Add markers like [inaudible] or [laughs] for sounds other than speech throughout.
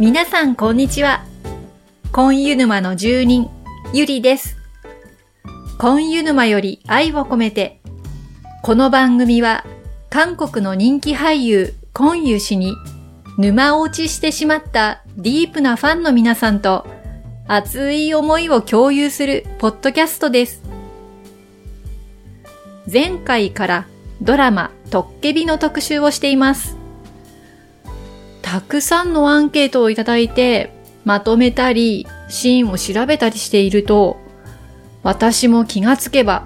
皆さんこんにちは。コンユヌマの住人、ゆりです。コンユヌマより愛を込めて、この番組は韓国の人気俳優、コンユ氏に沼落ちしてしまったディープなファンの皆さんと熱い思いを共有するポッドキャストです。前回からドラマトッケビの特集をしています。たくさんのアンケートをいただいて、まとめたり、シーンを調べたりしていると、私も気がつけば、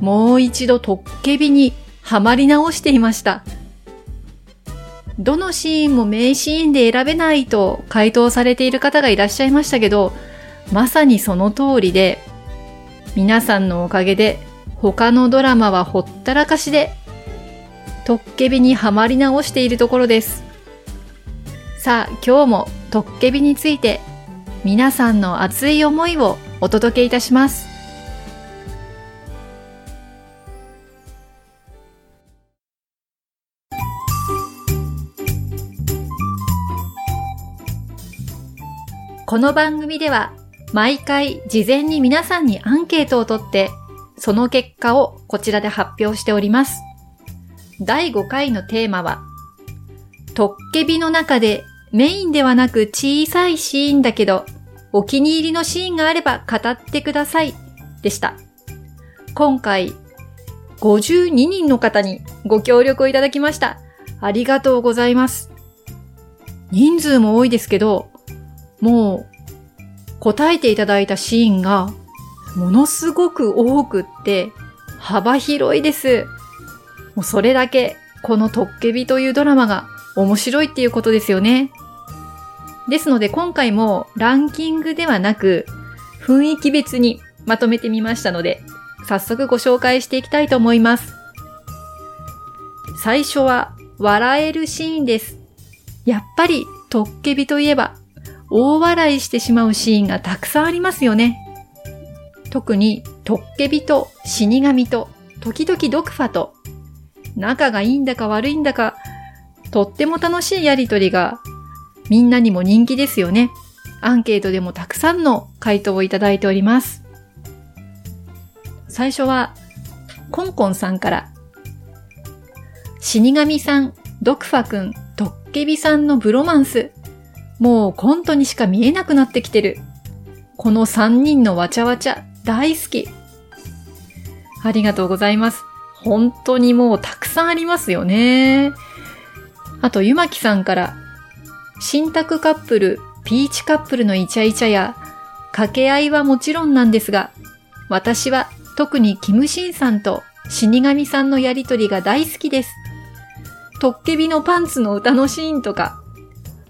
もう一度トッケビにはまり直していました。どのシーンも名シーンで選べないと回答されている方がいらっしゃいましたけど、まさにその通りで、皆さんのおかげで他のドラマはほったらかしで、トッケビにはまり直しているところです。さあ、今日もトッケビについて皆さんの熱い思いをお届けいたします。この番組では毎回事前に皆さんにアンケートを取ってその結果をこちらで発表しております。第5回のテーマはトッケビの中でメインではなく小さいシーンだけど、お気に入りのシーンがあれば語ってください。でした。今回、52人の方にご協力をいただきました。ありがとうございます。人数も多いですけど、もう、答えていただいたシーンが、ものすごく多くって、幅広いです。もうそれだけ、このトッケビというドラマが面白いっていうことですよね。ですので今回もランキングではなく雰囲気別にまとめてみましたので早速ご紹介していきたいと思います。最初は笑えるシーンです。やっぱりトッケビといえば大笑いしてしまうシーンがたくさんありますよね。特にトッケビと死神と時々ドクファと仲がいいんだか悪いんだかとっても楽しいやりとりがみんなにも人気ですよね。アンケートでもたくさんの回答をいただいております。最初は、コンコンさんから、死神さん、ドクファくん、トッケビさんのブロマンス。もうコントにしか見えなくなってきてる。この3人のわちゃわちゃ、大好き。ありがとうございます。本当にもうたくさんありますよね。あと、ゆまきさんから、新宅カップル、ピーチカップルのイチャイチャや、掛け合いはもちろんなんですが、私は特にキムシンさんと死神さんのやりとりが大好きです。トッケビのパンツの歌のシーンとか、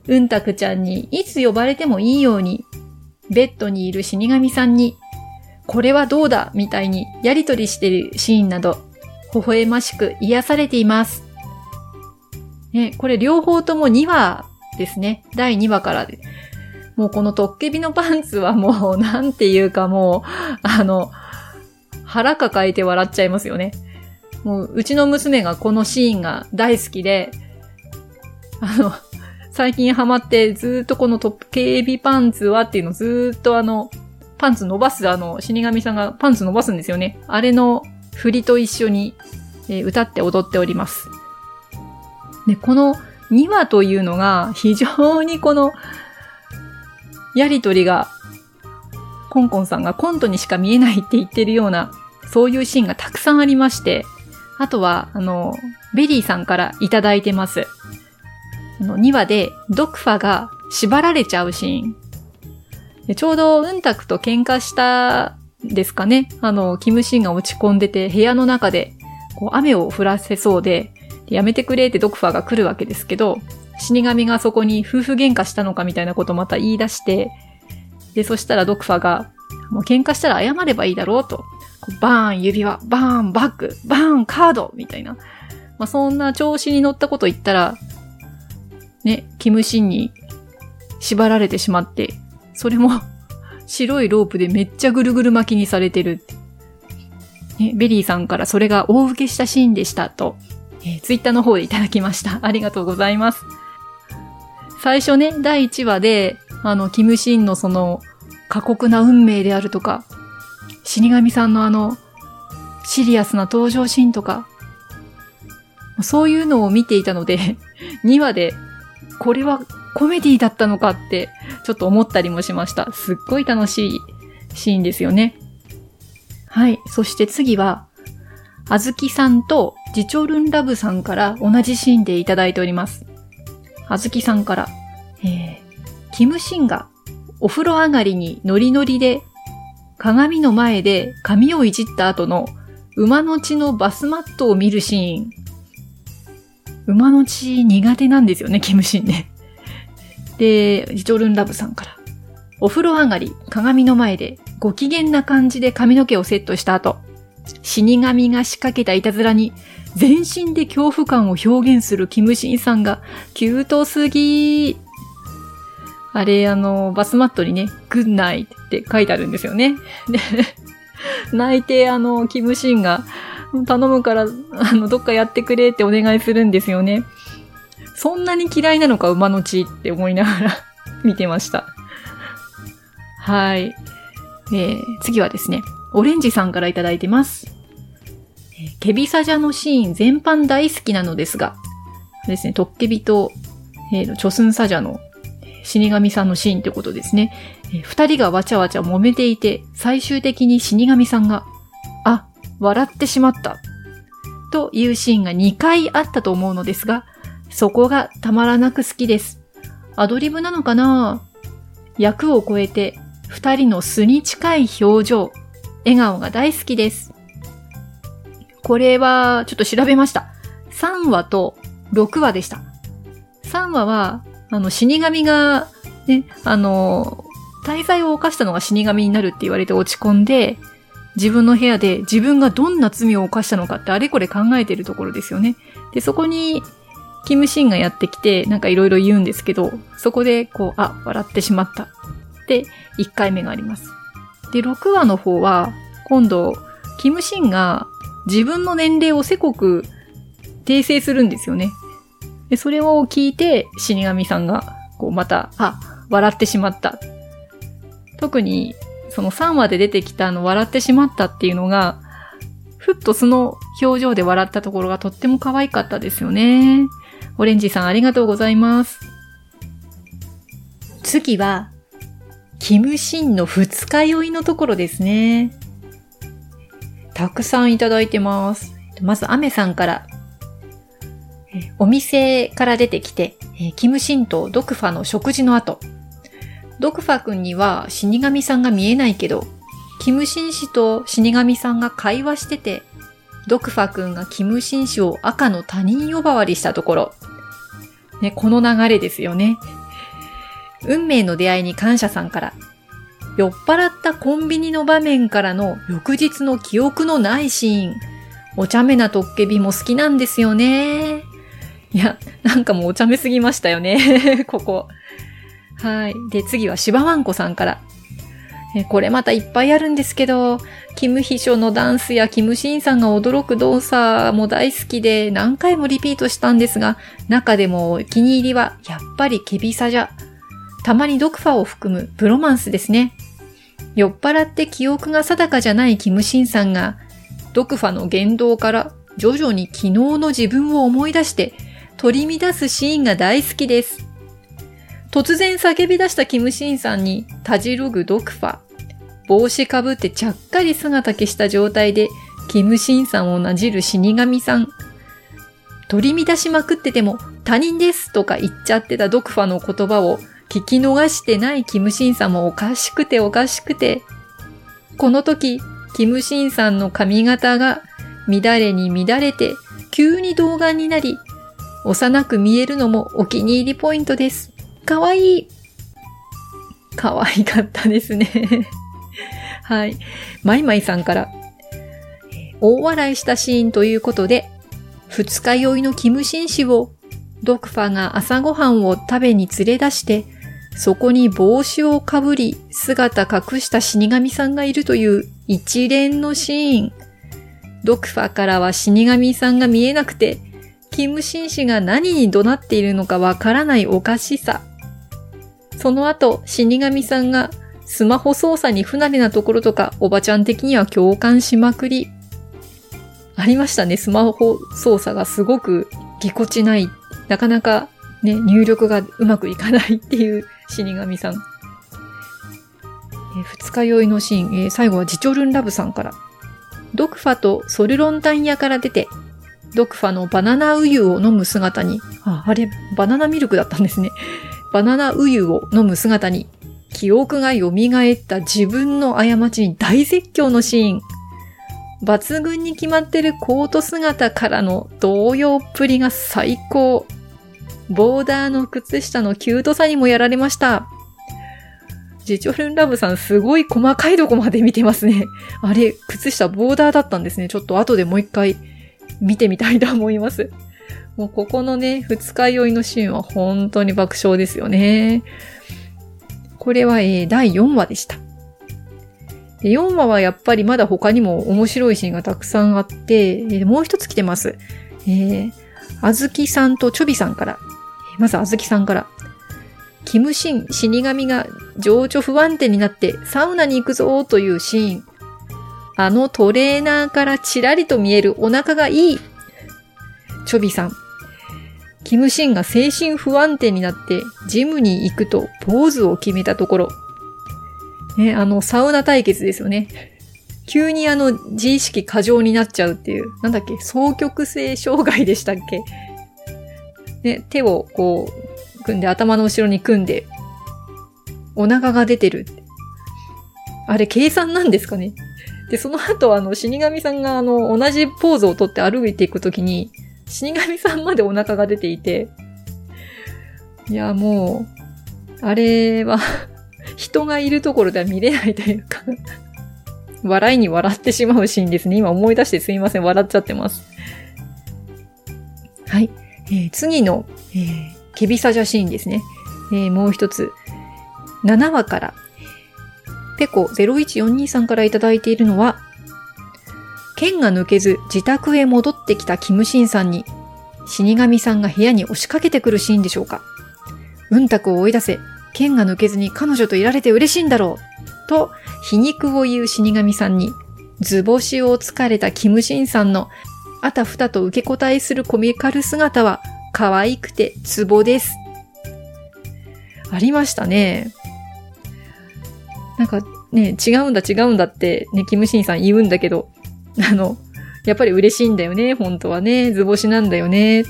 うんたくちゃんにいつ呼ばれてもいいように、ベッドにいる死神さんに、これはどうだみたいにやりとりしてるシーンなど、微笑ましく癒されています。ね、これ両方とも2話ですね。第2話からで。もうこのトッケビのパンツはもうなんていうかもう、あの、腹抱えて笑っちゃいますよね。もううちの娘がこのシーンが大好きで、あの、最近ハマってずっとこのトッケビパンツはっていうのをずっとあの、パンツ伸ばすあの、死神さんがパンツ伸ばすんですよね。あれの振りと一緒に、え歌って踊っております。で、この2話というのが非常にこのやりとりがコンコンさんがコントにしか見えないって言ってるようなそういうシーンがたくさんありまして、あとは、あの、ベリーさんからいただいてます。あの、2話でドクファが縛られちゃうシーン。でちょうどウンタクと喧嘩したですかね。あの、キムシンが落ち込んでて部屋の中でこう雨を降らせそう、でやめてくれってドクファーが来るわけですけど、死神がそこに夫婦喧嘩したのかみたいなことまた言い出して、で、そしたらドクファが、もう喧嘩したら謝ればいいだろうと。こうバーン指輪、バーンバッグ、バーンカードみたいな。まあ、そんな調子に乗ったこと言ったら、ね、キムシンに縛られてしまって、それも白いロープでめっちゃぐるぐる巻きにされてる。ね、ベリーさんからそれが大受けしたシーンでしたと、えーツイッターの方でいただきました。[laughs] ありがとうございます。最初ね、第1話で、あの、キムシンのその、過酷な運命であるとか、死神さんのあの、シリアスな登場シーンとか、そういうのを見ていたので、[laughs] 2話で、これはコメディだったのかって、ちょっと思ったりもしました。すっごい楽しいシーンですよね。はい。そして次は、あずきさんとジチョルンラブさんから同じシーンでいただいております。あずきさんから、えー、キムシンがお風呂上がりにノリノリで鏡の前で髪をいじった後の馬の血のバスマットを見るシーン。馬の血苦手なんですよね、キムシンね。で、ジチョルンラブさんから。お風呂上がり、鏡の前でご機嫌な感じで髪の毛をセットした後、死神が仕掛けたいたずらに全身で恐怖感を表現するキムシンさんがキュートすぎあれ、あの、バスマットにね、グッナイって書いてあるんですよね。で、[laughs] 泣いて、あの、キムシンが、頼むから、あの、どっかやってくれってお願いするんですよね。そんなに嫌いなのか、馬の血って思いながら [laughs] 見てました。はい。えー、次はですね、オレンジさんからいただいてます。ケビサジャのシーン全般大好きなのですが、ですね、トッケビと、えー、チョスンサジャの死神さんのシーンってことですね。えー、二人がわちゃわちゃ揉めていて、最終的に死神さんが、あ、笑ってしまった。というシーンが2回あったと思うのですが、そこがたまらなく好きです。アドリブなのかな？役を超えて二人の素に近い表情、笑顔が大好きです。これはちょっと調べました。3話と6話でした。3話は、あの、死神が、ね、あの、大罪を犯したのが死神になるって言われて落ち込んで、自分の部屋で自分がどんな罪を犯したのかってあれこれ考えてるところですよね。で、そこに、キムシンがやってきて、なんかいろいろ言うんですけど、そこで、こう、あ、笑ってしまった。って1回目があります。で、6話の方は、今度、キムシンが自分の年齢をせこく訂正するんですよね。で、それを聞いて、死神さんが、こう、また、あ、笑ってしまった。特に、その3話で出てきたあの、笑ってしまったっていうのが、ふっとその表情で笑ったところがとっても可愛かったですよね。オレンジさんありがとうございます。次は、キムシンの二日酔いのところですね。たくさんいただいてます。まず、アメさんから。お店から出てきて、キムシンとドクファの食事の後。ドクファ君には死神さんが見えないけど、キムシン氏と死神さんが会話してて、ドクファ君がキムシン氏を赤の他人呼ばわりしたところ。ね、この流れですよね。運命の出会いに感謝さんから、酔っ払ったコンビニの場面からの翌日の記憶のないシーン。お茶目なトッケビも好きなんですよね。いや、なんかもうお茶目すぎましたよね。[laughs] ここ。はい。で、次はシバワンコさんから。えこれまたいっぱいあるんですけど、キムヒショのダンスやキムシンさんが驚く動作も大好きで何回もリピートしたんですが、中でもお気に入りはやっぱりケビサジャ。たまにドクファを含むブロマンスですね。酔っ払って記憶が定かじゃないキムシンさんが、ドクファの言動から徐々に昨日の自分を思い出して取り乱すシーンが大好きです。突然叫び出したキムシンさんにたじろぐドクファ。帽子かぶってちゃっかり姿消した状態でキムシンさんをなじる死神さん。取り乱しまくってても他人ですとか言っちゃってたドクファの言葉を聞き逃してないキムシンさんもおかしくておかしくて。この時、キムシンさんの髪型が乱れに乱れて急に童顔になり、幼く見えるのもお気に入りポイントです。かわいい。かわいかったですね [laughs] はい。マイマイさんから、大笑いしたシーンということで、二日酔いのキムシン氏をドクファが朝ごはんを食べに連れ出してそこに帽子をかぶり、姿隠した死神さんがいるという一連のシーン。ドクファからは死神さんが見えなくて、キムシン氏が何に怒鳴っているのかわからないおかしさ。その後、死神さんがスマホ操作に不慣れなところとか、おばちゃん的には共感しまくり。ありましたね、スマホ操作がすごくぎこちない。なかなかね、入力がうまくいかないっていう死神さん。えー、二日酔いのシーン、えー、最後はジチョルンラブさんから。ドクファとソルロンタン屋から出て、ドクファのバナナウユを飲む姿に、あ、あれ、バナナミルクだったんですね。バナナウユを飲む姿に、記憶が蘇った自分の過ちに大絶叫のシーン。抜群に決まってるコート姿からの動揺っぷりが最高。ボーダーの靴下のキュートさにもやられました。ジチョルンラブさんすごい細かいとこまで見てますね。[laughs] あれ、靴下ボーダーだったんですね。ちょっと後でもう一回見てみたいと思います。[laughs] もうここのね、二日酔いのシーンは本当に爆笑ですよね。これは、えー、第4話でした。で4話はやっぱりまだ他にも面白いシーンがたくさんあって、えー、もう一つ来てます。えー、あずきさんとちょびさんから。まずあずきさんから。キムシン死神が情緒不安定になってサウナに行くぞというシーン。あのトレーナーからちらりと見えるお腹がいい。チョビさん。キムシンが精神不安定になってジムに行くとポーズを決めたところ。ね、あの、サウナ対決ですよね。急にあの、自意識過剰になっちゃうっていう、なんだっけ、双極性障害でしたっけ？ね、手をこう、組んで、頭の後ろに組んで、お腹が出てる。あれ、計算なんですかねで、その後、あの、死神さんが、あの、同じポーズをとって歩いていくときに、死神さんまでお腹が出ていて、いや、もう、あれは人がいるところでは見れないというか笑いに笑ってしまうシーンですね。今思い出してすいません。笑っちゃってます。はい。えー、次の、えー、ケビサジャシーンですね。えー、もう一つ。7話から、ペコ0142さんからいただいているのは、剣が抜けず自宅へ戻ってきたキムシンさんに、死神さんが部屋に押しかけてくるシーンでしょうか。うんたくを追い出せ、剣が抜けずに彼女といられて嬉しいんだろう。と、皮肉を言う死神さんに、図星を疲れたキムシンさんのあたふたと受け答えするコミカル姿は可愛くてツボです。ありましたね。なんかね、違うんだ違うんだってね、キムシンさん言うんだけど、[laughs] あの、やっぱり嬉しいんだよね、本当はね、図星なんだよね。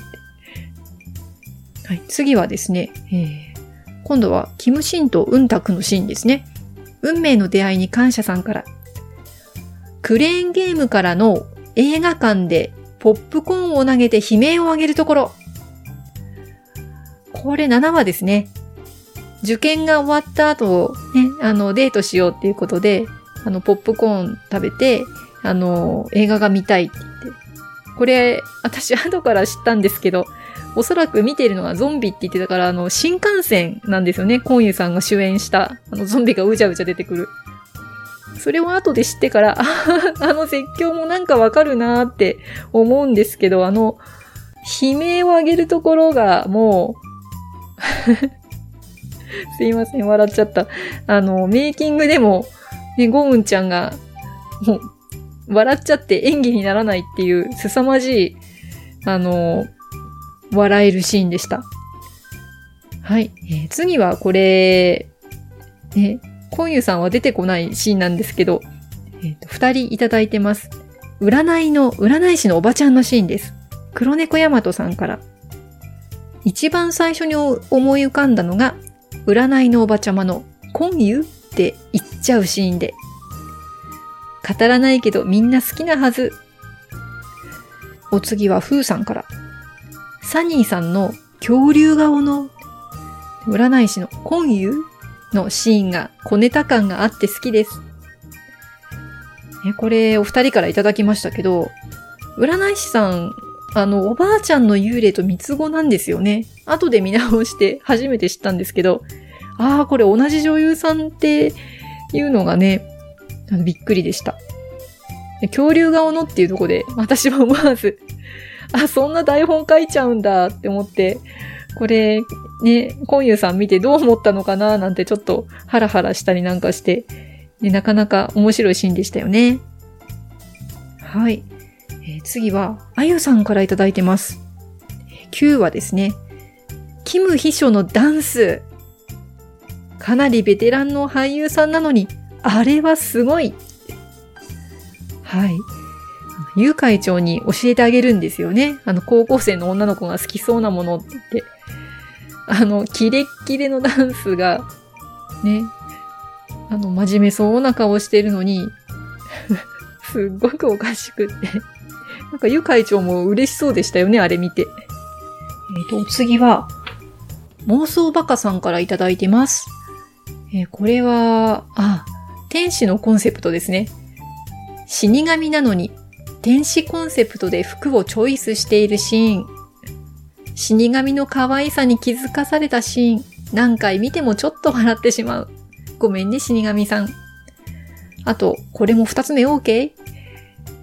はい、次はですね、えー、今度はキムシンとウンタクのシーンですね。運命の出会いに感謝さんから。クレーンゲームからの映画館でポップコーンを投げて悲鳴を上げるところ。これ7話ですね。受験が終わった後、ね、あの、デートしようっていうことで、あの、ポップコーン食べて、あの、映画が見たいって言って。これ、私後から知ったんですけど、おそらく見ているのがゾンビって言ってたから、あの、新幹線なんですよね。コンユさんが主演した、あの、ゾンビがうじゃうじゃ出てくる。それを後で知ってから、あの絶叫もなんかわかるなーって思うんですけど、あの、悲鳴を上げるところがもう [laughs] すいません、笑っちゃった。あの、メイキングでも、ね、ゴウンちゃんが、もう、笑っちゃって演技にならないっていう凄まじい、あの、笑えるシーンでした。はい。えー、次はこれ、ね、コンユさんは出てこないシーンなんですけど、えっ、ー、と、二人いただいてます。占いの、占い師のおばちゃんのシーンです。黒猫ヤマトさんから。一番最初に思い浮かんだのが、占いのおばちゃまの、コンユって言っちゃうシーンで。語らないけどみんな好きなはず。お次はフーさんから。サニーさんの恐竜顔の占い師のコンユのシーンが小ネタ感があって好きです。え、これお二人からいただきましたけど、占い師さん、あの、おばあちゃんの幽霊と三つ子なんですよね。後で見直して初めて知ったんですけど、ああ、これ同じ女優さんっていうのがね、びっくりでした。恐竜顔のっていうとこで、私は思わず、あ、そんな台本書いちゃうんだって思って、これ、ね、コンユさん見てどう思ったのかななんてちょっとハラハラしたりなんかして、ね、なかなか面白いシーンでしたよね。はい。えー、次は、あゆさんからいただいてます。9話ですね。キム秘書のダンス。かなりベテランの俳優さんなのに、あれはすごい。はい。ゆう会長に教えてあげるんですよね。あの、高校生の女の子が好きそうなものって。あの、キレッキレのダンスが、ね、あの、真面目そうな顔してるのに、[laughs] すっごくおかしくって。なんか、ゆ会長も嬉しそうでしたよね、あれ見て。えっ、と、次は、妄想バカさんからいただいてます。えー、これは、あ、天使のコンセプトですね。死神なのに、天使コンセプトで服をチョイスしているシーン。死神の可愛さに気づかされたシーン。何回見てもちょっと笑ってしまう。ごめんね、死神さん。あと、これも二つ目 OK?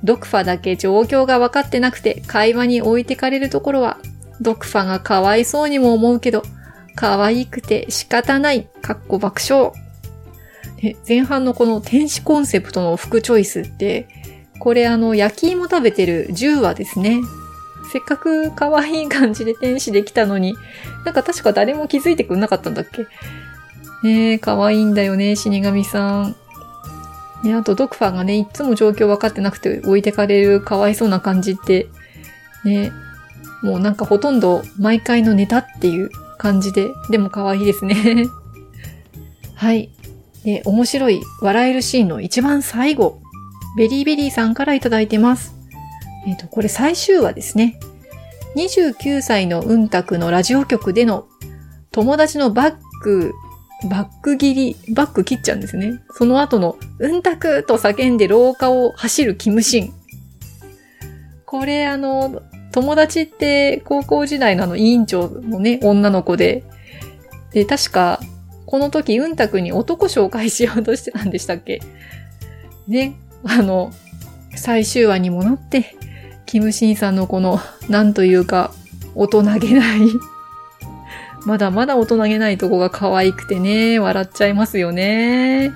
ドクファだけ状況が分かってなくて会話に置いてかれるところは、ドクファがかわいそうにも思うけど、可愛くて仕方ない、かっこ爆笑。前半のこの天使コンセプトの服チョイスって、これあの、焼き芋食べてる10話ですね。せっかく可愛い感じで天使できたのに、なんか確か誰も気づいてくんなかったんだっけ？ねえ、可愛いんだよね、死神さん。ね、あとドクファーがね、いつも状況分かってなくて置いてかれるかわいそうな感じって、ね、もうなんかほとんど毎回のネタっていう感じで、でも可愛いですね。[laughs] はい。で、面白い笑えるシーンの一番最後、ベリーベリーさんからいただいてます。えっ、ー、と、これ最終話ですね。29歳のうんたくのラジオ局での友達のバッグバック切り、バック切っちゃうんですね。その後の、うんたくと叫んで廊下を走るキムシン。これあの、友達って高校時代のあの委員長のね、女の子で、で、確か、この時、うんたくに男紹介しようとしてたんでしたっけね、[laughs] あの、最終話にもなって、キムシンさんのこの、なんというか、大人げない [laughs] まだまだ大人げないとこが可愛くてね、笑っちゃいますよね。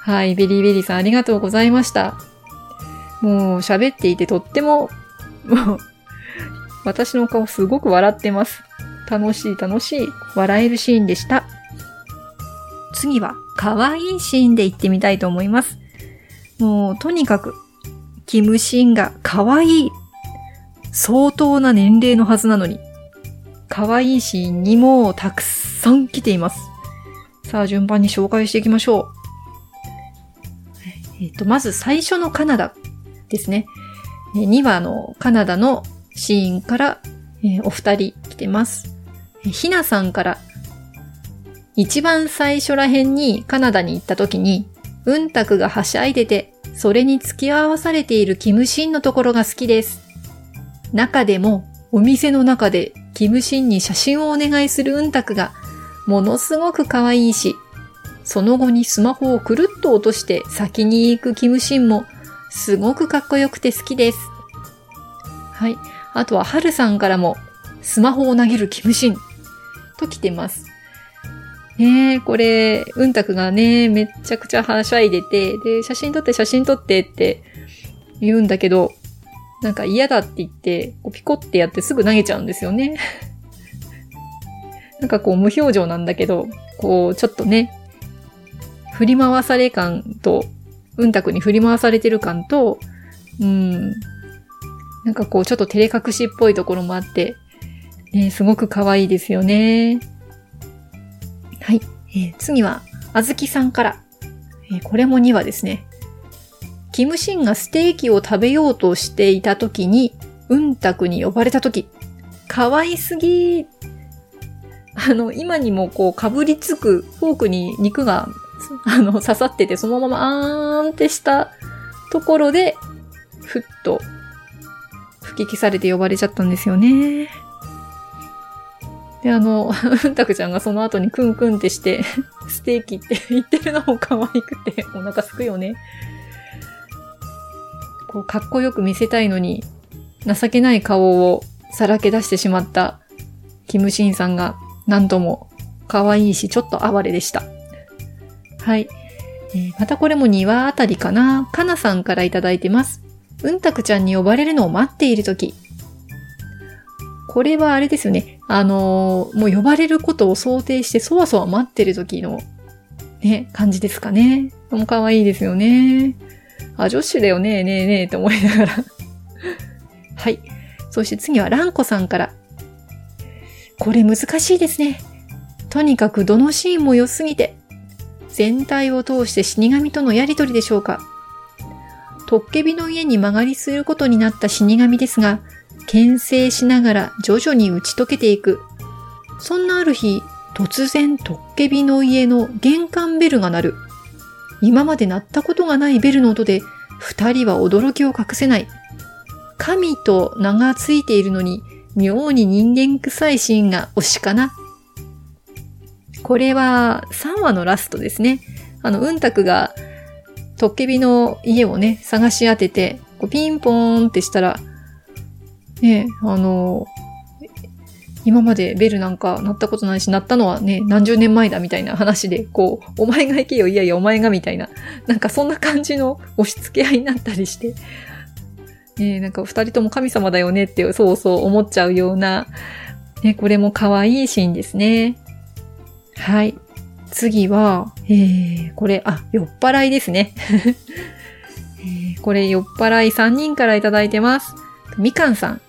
はい、ベリーベリーさんありがとうございました。もう喋っていてとっても、もう、私の顔すごく笑ってます。楽しい楽しい、笑えるシーンでした。次は、可愛いシーンで行ってみたいと思います。もう、とにかく、キムシンが可愛い。相当な年齢のはずなのに、可愛いシーンにもたくさん来ています。さあ、順番に紹介していきましょう。えっ、ー、と、まず最初のカナダですね。2話のカナダのシーンから、えー、お二人来てます。ひなさんから、一番最初ら辺にカナダに行った時に、うんたくがはしゃいでて、それに付き合わされているキムシンのところが好きです。中でも、お店の中でキムシンに写真をお願いするうんたくが、ものすごく可愛いし、その後にスマホをくるっと落として先に行くキムシンも、すごくかっこよくて好きです。はい。あとは、はるさんからも、スマホを投げるキムシン、と来てます。ねえ、これ、うんたくがね、めっちゃくちゃはしゃいでて、で、写真撮って写真撮ってって言うんだけど、なんか嫌だって言って、こうピコってやってすぐ投げちゃうんですよね。[laughs] なんかこう無表情なんだけど、こうちょっとね、振り回され感と、うんたくに振り回されてる感と、うん、なんかこうちょっと照れ隠しっぽいところもあって、ね、すごく可愛いですよね。はい。えー、次は、あずきさんから。えー、これも2話ですね。キムシンがステーキを食べようとしていた時に、うんたくに呼ばれた時、可愛すぎあの、今にもこう、かぶりつくフォークに肉が、あの、刺さってて、そのままあーんってしたところで、ふっと、吹き消されて呼ばれちゃったんですよね。で、あの、[laughs] うんたくちゃんがその後にクンクンってして、[laughs] ステーキって言ってるのも可愛くて、お腹すくよね。こう、かっこよく見せたいのに、情けない顔をさらけ出してしまったキムシンさんがなんとも可愛いし、ちょっと哀れでした。はい。えー、またこれも2話あたりかな。かなさんからいただいてます。うんたくちゃんに呼ばれるのを待っているとき。これはあれですよね。あのー、もう呼ばれることを想定してそわそわ待ってる時の、ね、感じですかね。もう可愛いですよね。あ、女子だよね、ねえねえって思いながら [laughs] はい。そして次はランコさんから。これ難しいですね。とにかくどのシーンも良すぎて、全体を通して死神とのやりとりでしょうか。トッケビの家に曲がりすることになった死神ですが、牽制しながら徐々に打ち解けていく。そんなある日、突然トッケビの家の玄関ベルが鳴る。今まで鳴ったことがないベルの音で、二人は驚きを隠せない。神と名がついているのに、妙に人間臭いシーンが推しかな。これは3話のラストですね。あの、うんたくが、トッケビの家をね、探し当てて、こうピンポーンってしたら、ね、あの、今までベルなんか鳴ったことないし、鳴ったのはね、何十年前だみたいな話で、こう、お前が行けよ、いやいや、お前がみたいな、なんかそんな感じの押し付け合いになったりして、ね、なんか二人とも神様だよねってそうそう思っちゃうような、ね、これも可愛いシーンですね。はい。次は、えー、これ、あ、酔っ払いですね。[laughs] えー、これ酔っ払い3人からいただいてます。みかんさん。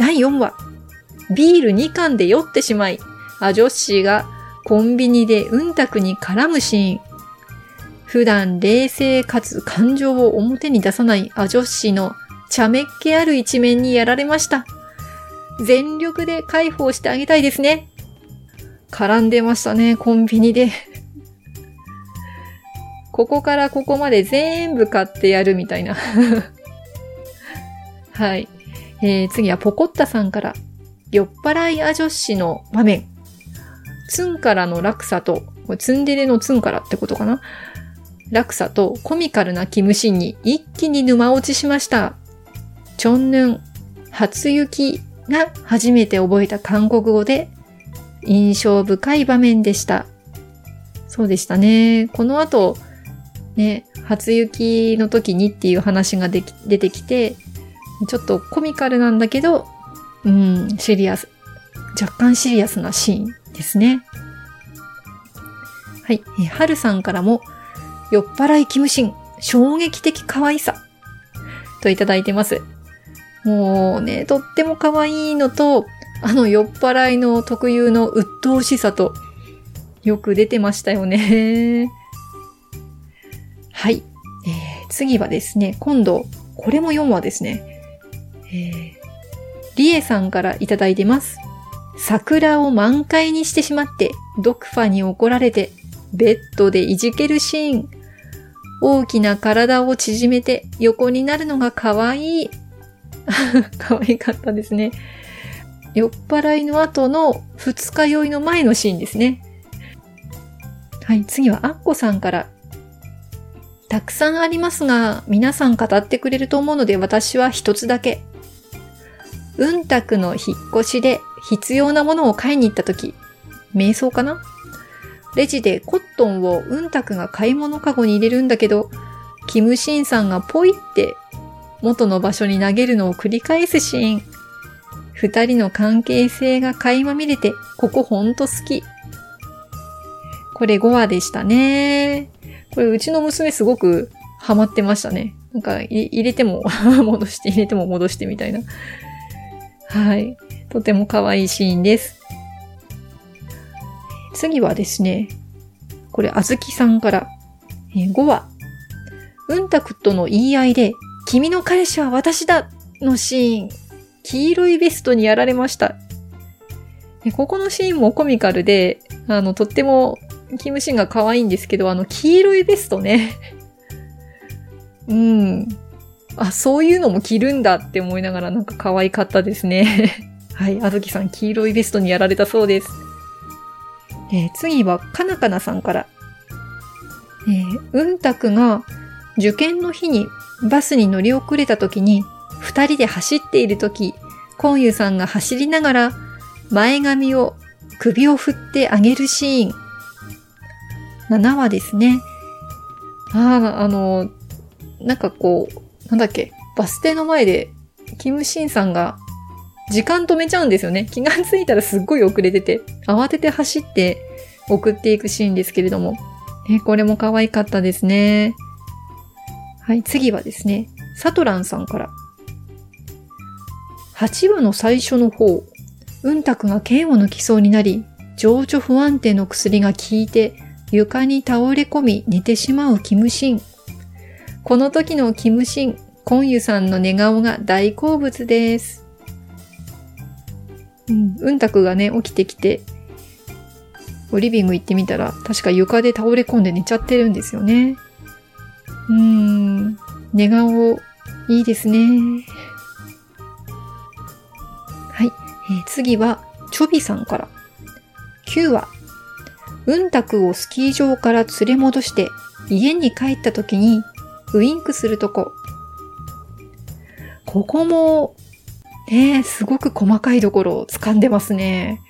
第4話。ビール2缶で酔ってしまい、アジョッシーがコンビニでうんたくに絡むシーン。普段冷静かつ感情を表に出さないアジョッシーの茶目っ気ある一面にやられました。全力で解放してあげたいですね。絡んでましたね、コンビニで。[laughs] ここからここまで全部買ってやるみたいな。[laughs] はい。えー、次はポコッタさんから。酔っ払いアジョッシの場面。ツンからの落差と、これツンデレのツンからってことかな落差とコミカルなキムシンに一気に沼落ちしました。チョンヌン、初雪が初めて覚えた韓国語で印象深い場面でした。そうでしたね。この後、ね、初雪の時にっていう話ができ出てきて、ちょっとコミカルなんだけど、うん、シリアス、若干シリアスなシーンですね。はい。え、はるさんからも、酔っ払いキムシン、衝撃的可愛さ。といただいてます。もうね、とっても可愛いのと、あの酔っ払いの特有の鬱陶しさと、よく出てましたよね。はい。えー、次はですね、今度、これも4話ですね。えー、リエさんからいただいてます。桜を満開にしてしまって、ドクファに怒られて、ベッドでいじけるシーン。大きな体を縮めて横になるのが可愛い。[laughs] 可愛かったですね。酔っ払いの後の二日酔いの前のシーンですね。はい、次はアッコさんから。たくさんありますが、皆さん語ってくれると思うので私は一つだけ。うんたくの引っ越しで必要なものを買いに行った時、瞑想かな？レジでコットンをうんたくが買い物かごに入れるんだけど、キムシンさんがポイって元の場所に投げるのを繰り返すシーン。二人の関係性が垣間見れて、ここほんと好き。これ5話でしたね。これうちの娘すごくハマってましたね。なんか入れても [laughs] 戻して入れても戻してみたいな。はい。とても可愛いシーンです。次はですね、これ、あずきさんから、え、5話、うんたくとの言い合いで、君の彼氏は私だのシーン、黄色いベストにやられました。ここのシーンもコミカルで、あの、とっても、キムシンが可愛いんですけど、あの、黄色いベストね。[laughs] うん。あ、そういうのも着るんだって思いながらなんか可愛かったですね。[laughs] はい、あずきさん黄色いベストにやられたそうです。えー、次は、かなかなさんから。えー、うんたくが受験の日にバスに乗り遅れた時に、二人で走っている時、コンユさんが走りながら、前髪を首を振ってあげるシーン。7話ですね。ああ、あの、なんかこう、なんだっけ、バス停の前で、キムシンさんが時間止めちゃうんですよね。気がついたらすっごい遅れてて、慌てて走って送っていくシーンですけれども。ね、これも可愛かったですね。はい、次はですね、サトランさんから。8話の最初の方、うんたくが剣を抜きそうになり、情緒不安定の薬が効いて、床に倒れ込み寝てしまうキムシン。この時のキムシン、コンユさんの寝顔が大好物です。うん、うんたくがね、起きてきて、リビング行ってみたら、確か床で倒れ込んで寝ちゃってるんですよね。うーん、寝顔、いいですね。はい。えー、次は、チョビさんから。9話。うんたくをスキー場から連れ戻して、家に帰った時に、ウインクするとこ。ここも、ねすごく細かいところを掴んでますね。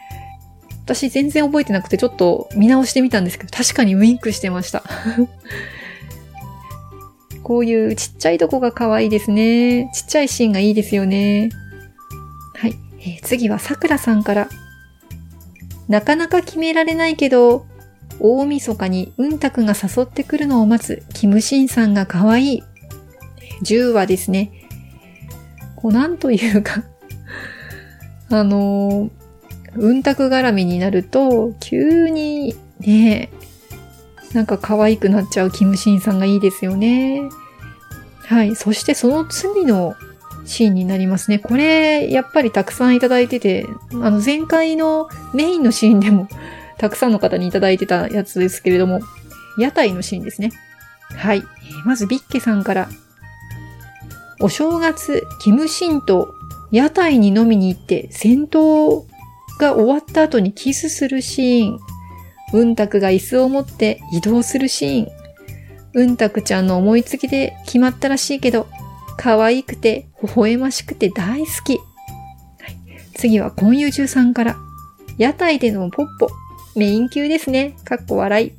私全然覚えてなくてちょっと見直してみたんですけど、確かにウインクしてました。[laughs] こういうちっちゃいとこが可愛いですね。ちっちゃいシーンがいいですよね。はい。えー、次はさくらさんから。なかなか決められないけど、大晦日にうんたくが誘ってくるのを待つキムシンさんが可愛い。10話ですね。こう、なんというか [laughs] あのー、うんたく絡みになると、急にね、なんか可愛くなっちゃうキムシンさんがいいですよね。はい。そしてその次のシーンになりますね。これ、やっぱりたくさんいただいてて、あの前回のメインのシーンでもたくさんの方にいただいてたやつですけれども、屋台のシーンですね。はい。まずビッケさんから、お正月、キムシンと屋台に飲みに行って戦闘が終わった後にキスするシーン。うんたくが椅子を持って移動するシーン。うんたくちゃんの思いつきで決まったらしいけど、可愛くて微笑ましくて大好き。はい、次は今遊中さんから。屋台でのポッポ。メイン級ですね。かっこ笑い。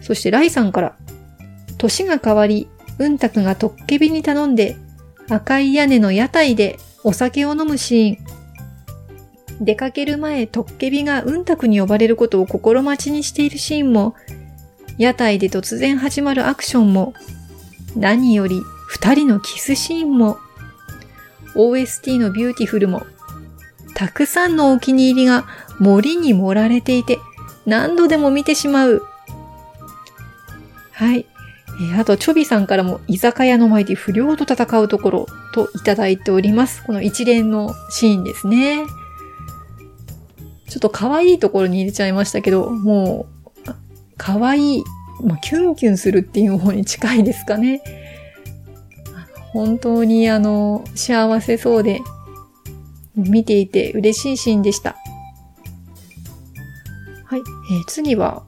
そしてライさんから。年が変わり、うんたくがトッケビに頼んで、赤い屋根の屋台でお酒を飲むシーン。出かける前、トッケビがウンタクに呼ばれることを心待ちにしているシーンも、屋台で突然始まるアクションも、何より二人のキスシーンも、OST の Beautiful も、たくさんのお気に入りが盛りに盛られていて、何度でも見てしまう。はい。えー、あと、チョビさんからも、居酒屋の前で不良と戦うところといただいております。この一連のシーンですね。ちょっと可愛いところに入れちゃいましたけど、もう、可愛い、まあ、キュンキュンするっていう方に近いですかね。本当にあの、幸せそうで、見ていて嬉しいシーンでした。はい。えー、次は、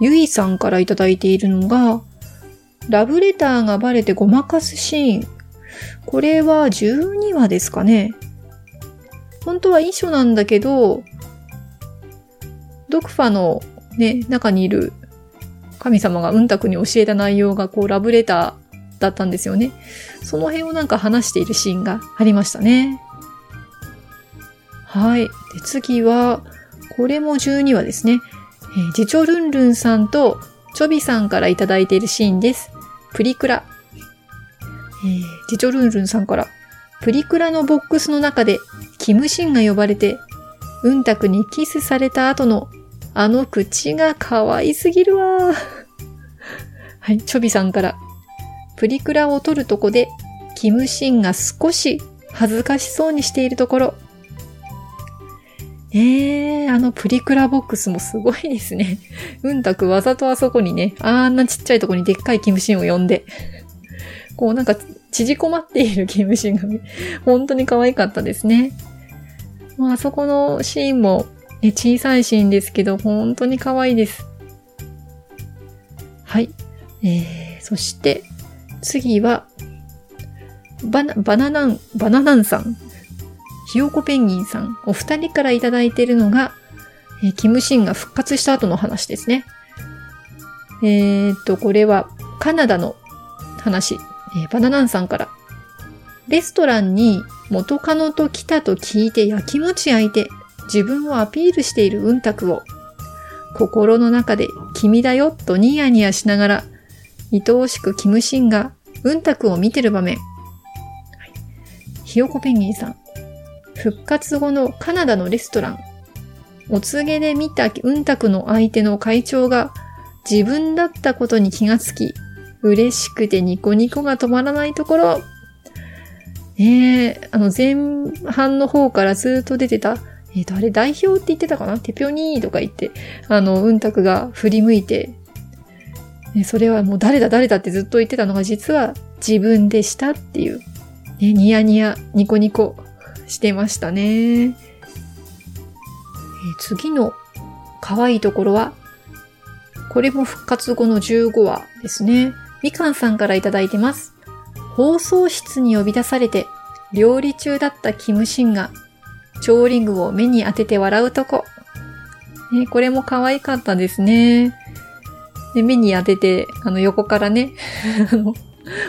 ゆいさんからいただいているのが、ラブレターがバレてごまかすシーン。これは12話ですかね。本当は遺書なんだけど、ドクファのね、中にいる神様がうんたくに教えた内容がこうラブレターだったんですよね。その辺をなんか話しているシーンがありましたね。はい。で次は、これも12話ですね。えー、ジチョルンルンさんとチョビさんからいただいているシーンです。プリクラ。えー、ジチョルンルンさんから、プリクラのボックスの中でキムシンが呼ばれてうんたくにキスされた後のあの口が可愛すぎるわ。[laughs] はい、チョビさんから。プリクラを撮るとこで、キムシンが少し恥ずかしそうにしているところ。ええ、あのプリクラボックスもすごいですね。[laughs] うんたくわざとあそこにね、あんなちっちゃいとこにでっかいキムシンを呼んで、[laughs] こうなんか縮こまっているキムシンが本当に可愛かったですね。まあ、あそこのシーンも、ね、小さいシーンですけど、本当に可愛いです。はい。えー、そして、次は、バナ、バナナン、バナナンさん。ひよこペンギンさん、お二人からいただいているのが、えー、キムシンが復活した後の話ですね。えー、っと、これはカナダの話、えー、バナナンさんから。レストランに元カノと来たと聞いて焼きもち焼いて自分をアピールしているうんたくを心の中で君だよとニヤニヤしながら愛おしくキムシンがうんたくを見てる場面。ひよこペンギンさん。復活後のカナダのレストラン。お告げで見たうんたくの相手の会長が自分だったことに気がつき、嬉しくてニコニコが止まらないところ。ええー、あの前半の方からずっと出てた、えっ、ー、と、あれ代表って言ってたかな？テピョニーとか言って、あの、うんたくが振り向いて、ね、それはもう誰だ誰だってずっと言ってたのが実は自分でしたっていう、ね、ニヤニヤ、ニコニコ。してましたね。え、次の可愛いところは、これも復活後の15話ですね。みかんさんからいただいてます。放送室に呼び出されて、料理中だったキムシンが、調理具を目に当てて笑うとこ。ね、これも可愛かったですね。で、目に当てて、あの、横からね、[laughs] あの、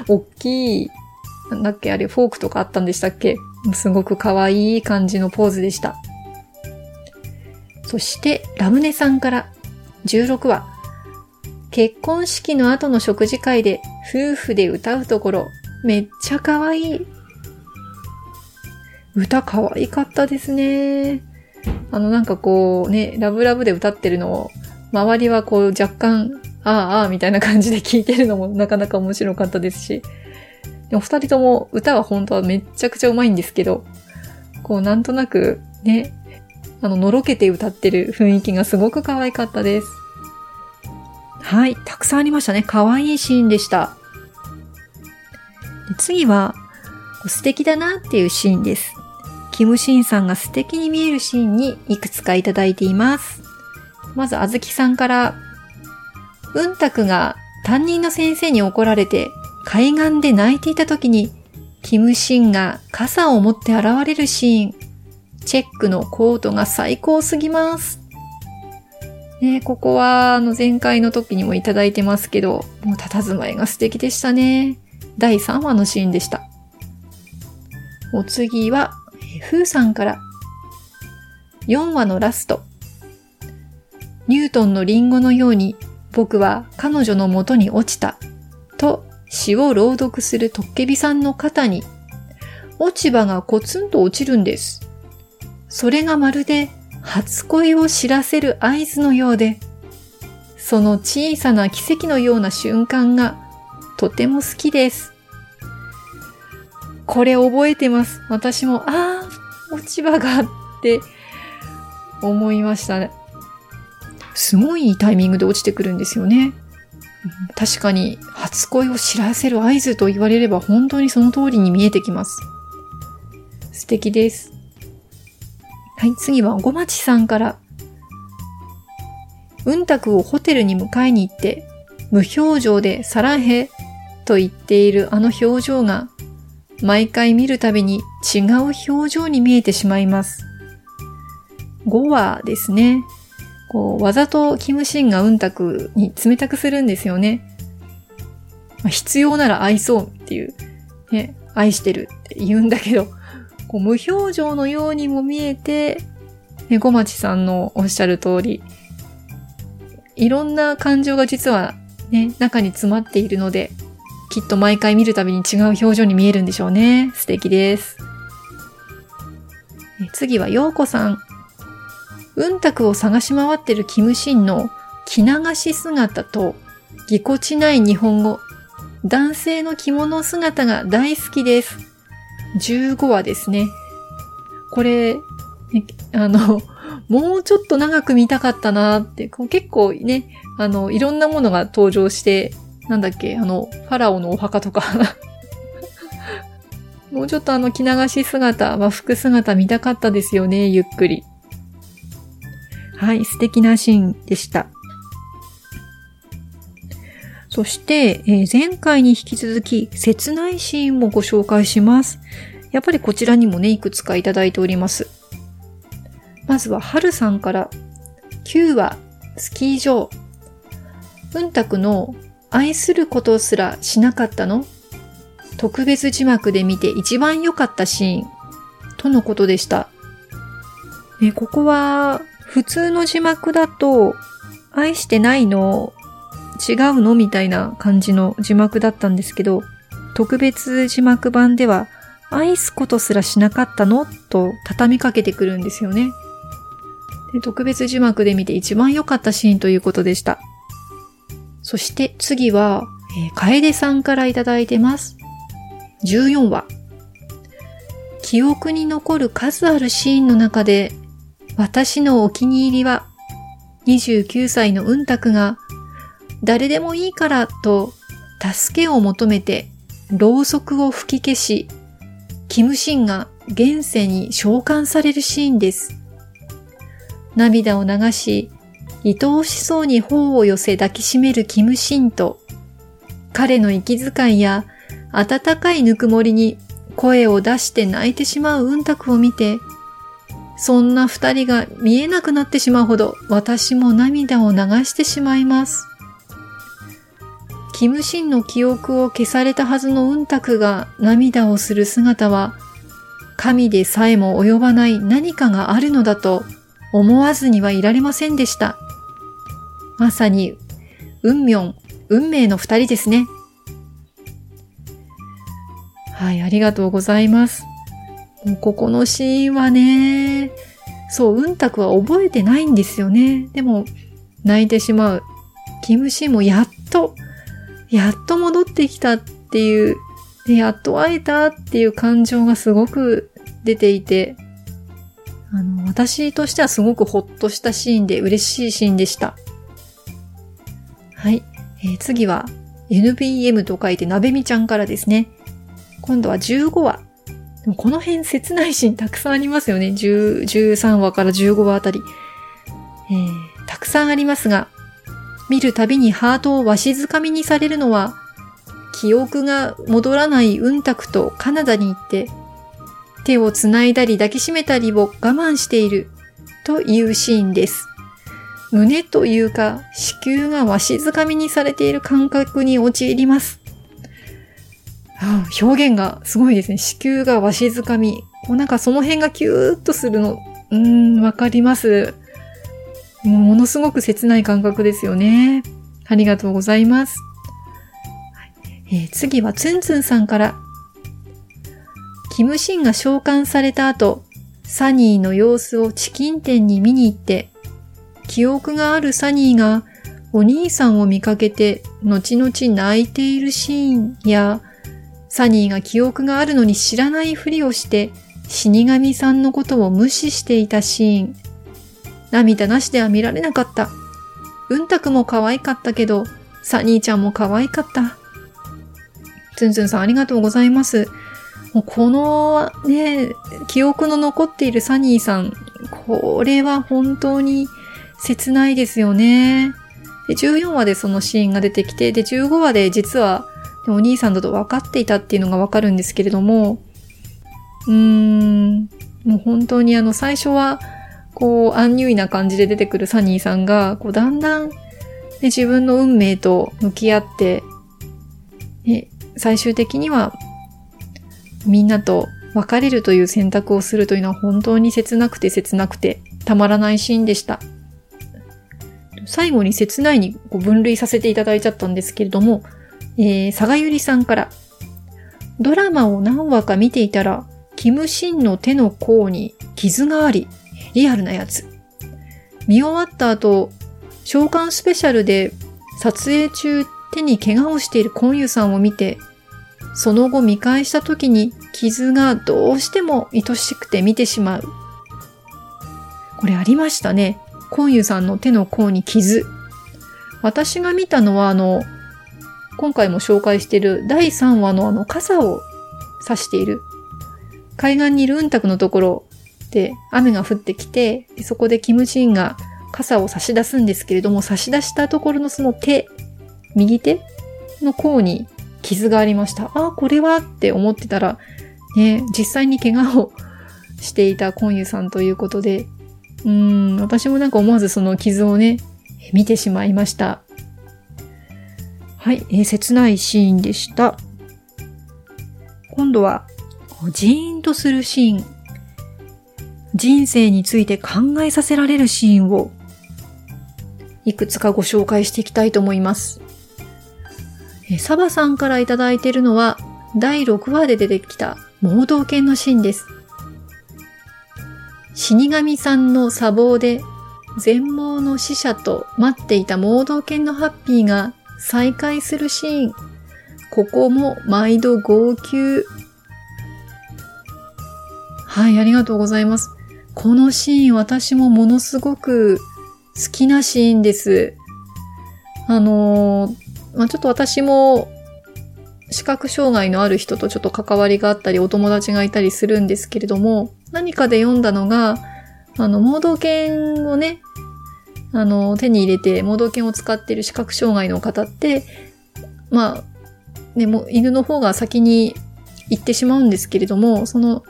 大きい、なんだっけ、あれ、フォークとかあったんでしたっけ？すごく可愛い感じのポーズでした。そして、ラムネさんから16話。結婚式の後の食事会で夫婦で歌うところ、めっちゃ可愛い。歌可愛かったですね。あのなんかこうね、ラブラブで歌ってるのを、周りはこう若干ああ、ああ、みたいな感じで聞いてるのもなかなか面白かったですし。でも二人とも歌は本当はめちゃくちゃうまいんですけど、こうなんとなくね、あの、のろけて歌ってる雰囲気がすごく可愛かったです。はい、たくさんありましたね。可愛いシーンでした。次は、素敵だなっていうシーンです。キムシンさんが素敵に見えるシーンにいくつかいただいています。まず、あずきさんからうんたくが担任の先生に怒られて海岸で泣いていた時に、キムシンが傘を持って現れるシーン。チェックのコートが最高すぎます。ね、ここは、あの、前回の時にもいただいてますけど、もう佇まいが素敵でしたね。第3話のシーンでした。お次は、ふーさんから。4話のラスト。ニュートンのリンゴのように僕は彼女の元に落ちた。と詩を朗読するトッケビさんの肩に、落ち葉がコツンと落ちるんです。それがまるで初恋を知らせる合図のようで、その小さな奇跡のような瞬間がとても好きです。これ覚えてます。私も、ああ、落ち葉がって思いましたね。すごいタイミングで落ちてくるんですよね。確かに初恋を知らせる合図と言われれば本当にその通りに見えてきます。素敵です。はい、次はごまちさんから。うんたくをホテルに迎えに行って、無表情でサラヘと言っているあの表情が、毎回見るたびに違う表情に見えてしまいます。5話ですね。こう、わざとキムシンがうんたくに冷たくするんですよね。まあ、必要なら愛そうっていう、ね、愛してるって言うんだけど、[laughs] こう無表情のようにも見えて、ね、小町さんのおっしゃる通り、いろんな感情が実はね、中に詰まっているので、きっと毎回見るたびに違う表情に見えるんでしょうね。素敵です。次は、ようこさん。うんたくを探し回ってるキムシンの着流し姿とぎこちない日本語、男性の着物姿が大好きです。15話ですね。これ、あの、もうちょっと長く見たかったなって、結構ね、あの、いろんなものが登場して、なんだっけ、あの、ファラオのお墓とか [laughs] もうちょっとあの着流し姿、和服姿見たかったですよね、ゆっくり。はい、素敵なシーンでした。そして、えー、前回に引き続き切ないシーンもご紹介します。やっぱりこちらにもね、いくつかいただいております。まずは、はるさんから、9話、スキー場。うんたくの愛することすらしなかったの？特別字幕で見て一番良かったシーン。とのことでした。ね、ここは、普通の字幕だと、愛してないの違うの？みたいな感じの字幕だったんですけど、特別字幕版では、愛すことすらしなかったの？と畳みかけてくるんですよねで。特別字幕で見て一番良かったシーンということでした。そして次は、えー、楓さんからいただいてます。14話。記憶に残る数あるシーンの中で、私のお気に入りは、29歳のうんたくが、誰でもいいからと、助けを求めて、ろうそくを吹き消し、キムシンが現世に召喚されるシーンです。涙を流し、愛おしそうに頬を寄せ抱きしめるキムシンと、彼の息遣いや温かいぬくもりに声を出して泣いてしまううんたくを見て、そんな二人が見えなくなってしまうほど私も涙を流してしまいます。キムシンの記憶を消されたはずのうんたくが涙をする姿は、神でさえも及ばない何かがあるのだと思わずにはいられませんでした。まさに、運命、運命の二人ですね。はい、ありがとうございます。もうここのシーンはね、そう、うんたくは覚えてないんですよね。でも、泣いてしまう。キムシーンもやっとやっと戻ってきたっていう、でやっと会えたっていう感情がすごく出ていて、あの、私としてはすごくほっとしたシーンで嬉しいシーンでした。はい。えー、次は NBM と書いてなべみちゃんからですね。今度は15話。でもこの辺切ないシーンたくさんありますよね。10 13話から15話あたり。えー、たくさんありますが、見るたびにハートをわしづかみにされるのは、記憶が戻らないうんたくとカナダに行って、手を繋いだり抱きしめたりを我慢しているというシーンです。胸というか子宮がわしづかみにされている感覚に陥ります。あ表現がすごいですね。子宮がわしづかみ。もうなんかその辺がキューッとするの、うーん、わかります。もうものすごく切ない感覚ですよね。ありがとうございます。えー、次はツンツンさんから。キムシンが召喚された後、サニーの様子をチキン店に見に行って、記憶があるサニーがお兄さんを見かけて後々泣いているシーンや、サニーが記憶があるのに知らないふりをして死神さんのことを無視していたシーン、涙なしでは見られなかった。うんたくも可愛かったけど、サニーちゃんも可愛かった。ツンツンさんありがとうございます。もうこのね、記憶の残っているサニーさん、これは本当に切ないですよね。で14話でそのシーンが出てきて、で、15話で実はお兄さんだと分かっていたっていうのが分かるんですけれども、うーん、もう本当にあの最初はこう、アンニュイな感じで出てくるサニーさんが、こう、だんだん、ね、自分の運命と向き合って、ね、最終的には、みんなと別れるという選択をするというのは本当に切なくて切なくて、たまらないシーンでした。最後に切ないにこう分類させていただいちゃったんですけれども、えー、佐賀ゆりさんから、ドラマを何話か見ていたら、キムシンの手の甲に傷があり、リアルなやつ。見終わった後、召喚スペシャルで撮影中手に怪我をしているコンユさんを見て、その後見返した時に傷がどうしても愛しくて見てしまう。これありましたね。コンユさんの手の甲に傷。私が見たのはあの、今回も紹介している第3話のあの傘を指している。海岸にいるうんたくのところ、で、雨が降ってきて、そこでキムチンが傘を差し出すんですけれども、差し出したところのその手、右手の甲に傷がありました。あ、これはって思ってたら、ね、実際に怪我をしていたコンユさんということで、うん、私もなんか思わずその傷をね、見てしまいました。はい、えー、切ないシーンでした。今度は、ジーンとするシーン。人生について考えさせられるシーンを、いくつかご紹介していきたいと思います。えサバさんからいただいているのは、第6話で出てきた盲導犬のシーンです。死神さんの砂防で全盲の死者と待っていた盲導犬のハッピーが再会するシーン。ここも毎度号泣。はい、ありがとうございます。このシーン私もものすごく好きなシーンです。あのー、まあ、ちょっと私も視覚障害のある人とちょっと関わりがあったり、お友達がいたりするんですけれども、何かで読んだのが、あの、盲導犬をね、あの、手に入れて盲導犬を使っている視覚障害の方って、まあ、ね、も犬の方が先に行ってしまうんですけれども、その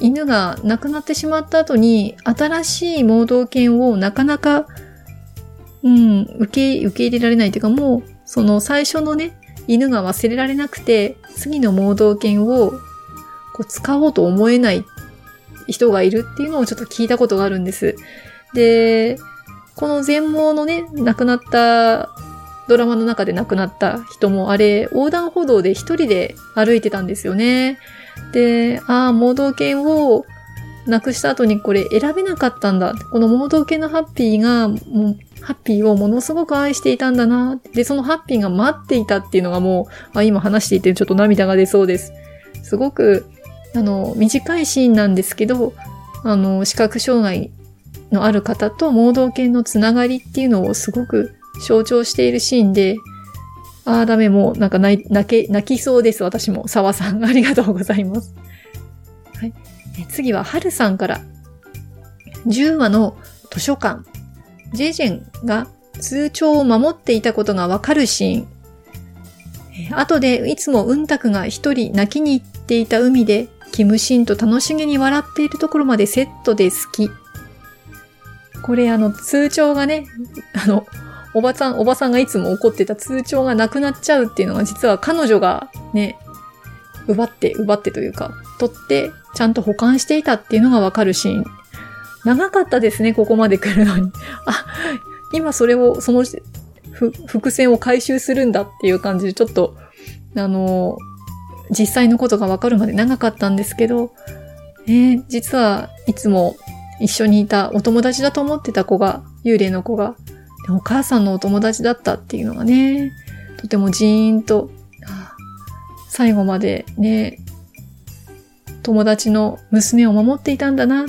犬が亡くなってしまった後に、新しい盲導犬をなかなか、うん、受け、受け入れられないというか、もう、その最初のね、犬が忘れられなくて、次の盲導犬をこう使おうと思えない人がいるっていうのをちょっと聞いたことがあるんです。で、この全盲のね、亡くなったドラマの中で亡くなった人もあれ、横断歩道で一人で歩いてたんですよね。で、ああ、盲導犬をなくした後にこれ選べなかったんだ。この盲導犬のハッピーが、もう、ハッピーをものすごく愛していたんだな。で、そのハッピーが待っていたっていうのがもう、あ今話していてちょっと涙が出そうです。すごく、あの、短いシーンなんですけど、あの、視覚障害のある方と盲導犬のつながりっていうのをすごく象徴しているシーンで、ああ、ダメ、もうなんか泣け、泣きそうです、私も。沢さん、ありがとうございます。はい。次は、はるさんから。10話の図書館。ジェジェンが通帳を守っていたことがわかるシーン。後でいつもうんたくが一人泣きに行っていた海で、キムシンと楽しげに笑っているところまでセットで好き。これあの通帳がね、あの、おばさん、おばさんがいつも怒ってた通帳がなくなっちゃうっていうのが実は彼女がね、奪って、奪ってというか、取って、ちゃんと保管していたっていうのがわかるシーン。長かったですね、ここまで来るのに。あ、今それを、その、伏線を回収するんだっていう感じで、ちょっと、あの、実際のことがわかるまで長かったんですけど、え、実はいつも一緒にいたお友達だと思ってた子が、幽霊の子が、お母さんのお友達だったっていうのがね、とてもジーンと、最後までね、友達の娘を守っていたんだなっ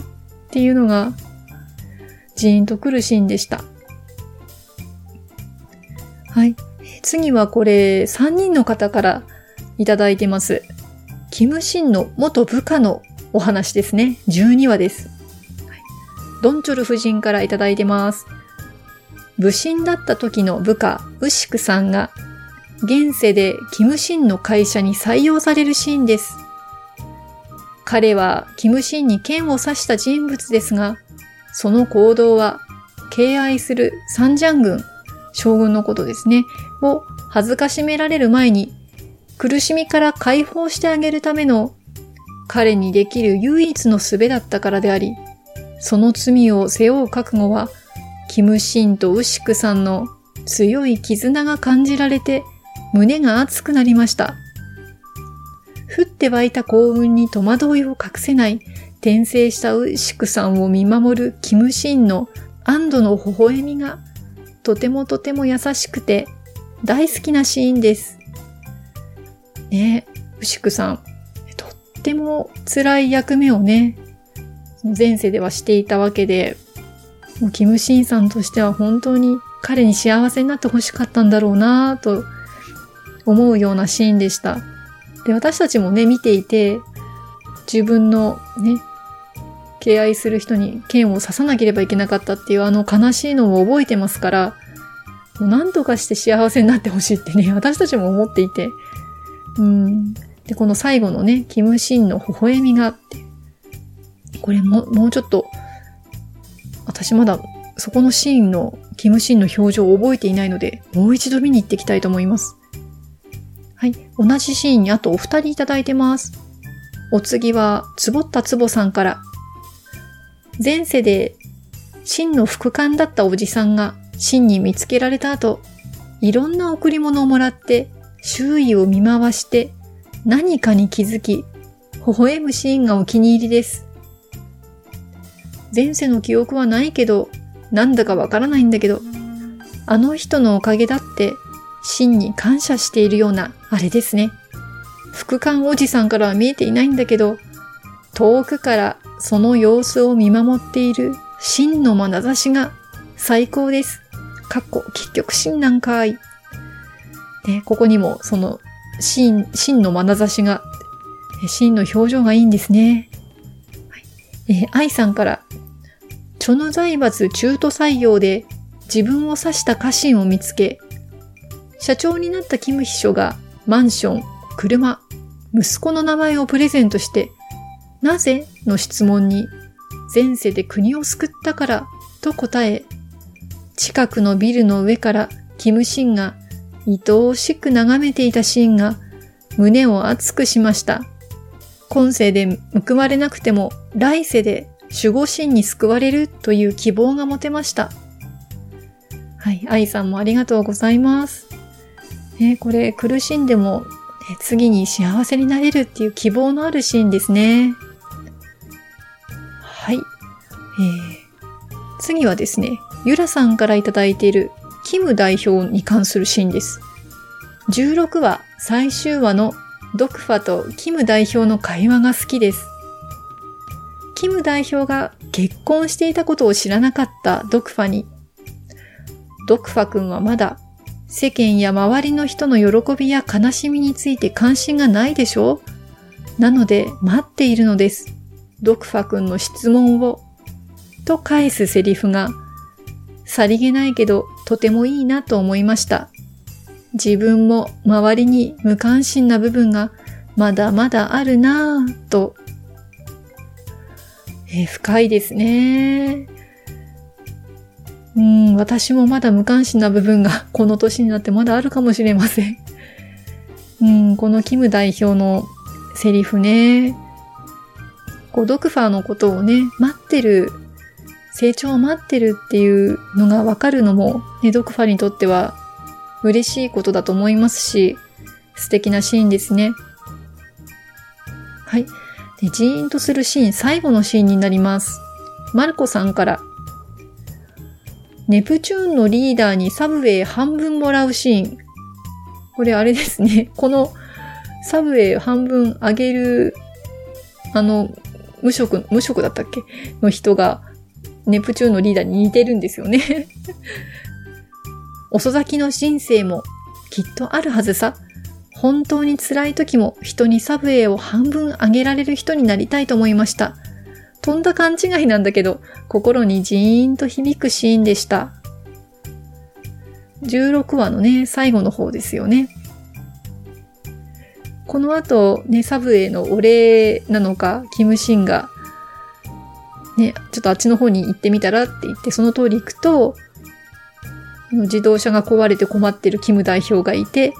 ていうのが、ジーンとくるシーンでした。はい。次はこれ、3人の方からいただいてます。キムシンの元部下のお話ですね。12話です。ドンチョル夫人からいただいてます。武神だった時の部下、ウシクさんが、現世でキムシンの会社に採用されるシーンです。彼はキムシンに剣を刺した人物ですが、その行動は敬愛するサンジャン軍、将軍のことですね、を恥ずかしめられる前に、苦しみから解放してあげるための彼にできる唯一の術だったからであり、その罪を背負う覚悟はキムシンとウシクさんの強い絆が感じられて胸が熱くなりました。降って湧いた幸運に戸惑いを隠せない転生したウシクさんを見守るキムシンの安堵の微笑みがとてもとても優しくて大好きなシーンです。ねえウシクさん、とっても辛い役目をね、前世ではしていたわけで、もうキムシンさんとしては本当に彼に幸せになってほしかったんだろうなぁと思うようなシーンでした。で、私たちもね、見ていて、自分のね、敬愛する人に剣を刺さなければいけなかったっていうあの悲しいのを覚えてますから、もう何とかして幸せになってほしいってね、[laughs] 私たちも思っていて、うん、で、この最後のね、キムシンの微笑みがあって、これも、もうちょっと、私まだそこのシーンのキムシーンの表情を覚えていないので、もう一度見に行っていきたいと思います。はい。同じシーンにあとお二人いただいてます。お次は、つぼったつぼさんから。前世で、真の副官だったおじさんが真に見つけられた後、いろんな贈り物をもらって、周囲を見回して、何かに気づき、微笑むシーンがお気に入りです。前世の記憶はないけど、なんだかわからないんだけど、あの人のおかげだって、真に感謝しているような、あれですね。副官おじさんからは見えていないんだけど、遠くからその様子を見守っている真の眼差しが最高です。かっこ、結局真なんかい。で、ここにもその真、真の眼差しが、真の表情がいいんですね。えー、愛さんから、チョヌ財閥中途採用で自分を指した家臣を見つけ、社長になったキム秘書がマンション、車、息子の名前をプレゼントして、なぜ？の質問に、前世で国を救ったからと答え、近くのビルの上からキムシンが愛おしく眺めていたシーンが胸を熱くしました。今世で報われなくても来世で守護神に救われるという希望が持てました。はい、愛さんもありがとうございます。ね、これ苦しんでも、ね、次に幸せになれるっていう希望のあるシーンですね。はい。えー、次はですね、ゆらさんからいただいているキム代表に関するシーンです。16話最終話のドクファとキム代表の会話が好きです。キム代表が結婚していたことを知らなかったドクファに、ドクファ君はまだ世間や周りの人の喜びや悲しみについて関心がないでしょ？うなので待っているのです。ドクファ君の質問を。と返すセリフがさりげないけどとてもいいなと思いました。自分も周りに無関心な部分がまだまだあるなぁと。えー、深いですね。うん、私もまだ無関心な部分がこの年になってまだあるかもしれません。[laughs] うん、このキム代表のセリフね。こう、ドクファーのことをね、待ってる成長を待ってるっていうのがわかるのも、ね、ドクファーにとっては嬉しいことだと思いますし、素敵なシーンですね。はい。で、ジーンとするシーン、最後のシーンになります。マルコさんから、ネプチューンのリーダーにサブウェイ半分もらうシーン。これあれですね。[laughs] このサブウェイ半分あげる、あの、無職、無職だったっけ？の人が、ネプチューンのリーダーに似てるんですよね [laughs] 遅咲きの人生もきっとあるはずさ。本当に辛い時も人にサブウェイを半分あげられる人になりたいと思いました。とんだ勘違いなんだけど、心にジーンと響くシーンでした。16話のね、最後の方ですよね。この後、ね、サブウェイのお礼なのか、キムシンがね、ちょっとあっちの方に行ってみたらって言って、その通り行くと、自動車が壊れて困ってるキム代表がいて、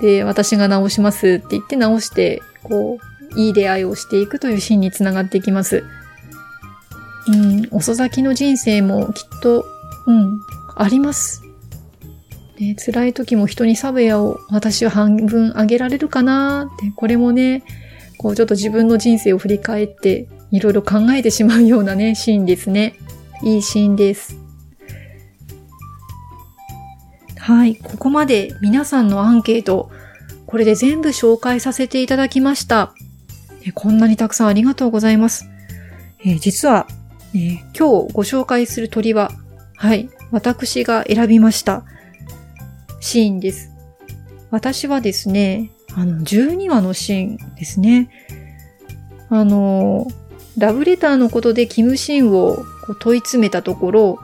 で、私が直しますって言って直して、こう、いい出会いをしていくというシーンにつながっていきます。うん、遅咲きの人生もきっと、うん、あります。ね、辛い時も人にサブヤを私は半分あげられるかなって、これもね、こうちょっと自分の人生を振り返っていろいろ考えてしまうようなね、シーンですね。いいシーンです。はい、ここまで皆さんのアンケート、これで全部紹介させていただきました。こんなにたくさんありがとうございます。え、実は、えー、今日ご紹介する鳥は、はい、私が選びましたシーンです。私はですね、あの、12話のシーンですね。あの、ラブレターのことでキムシンを問い詰めたところ、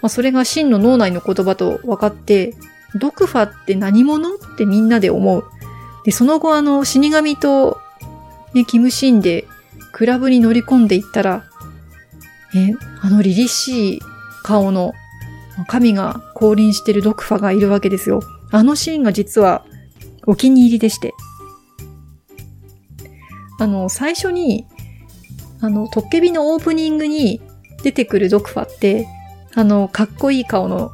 まあ、それがシンの脳内の言葉と分かって、ドクファって何者？ってみんなで思う。で、その後あの、死神と、ね、キムシンで、クラブに乗り込んでいったら、え、あの凛々しい顔の神が降臨してるドクファがいるわけですよ。あのシーンが実はお気に入りでして。あの、最初に、あの、トッケビのオープニングに出てくるドクファって、あの、かっこいい顔の、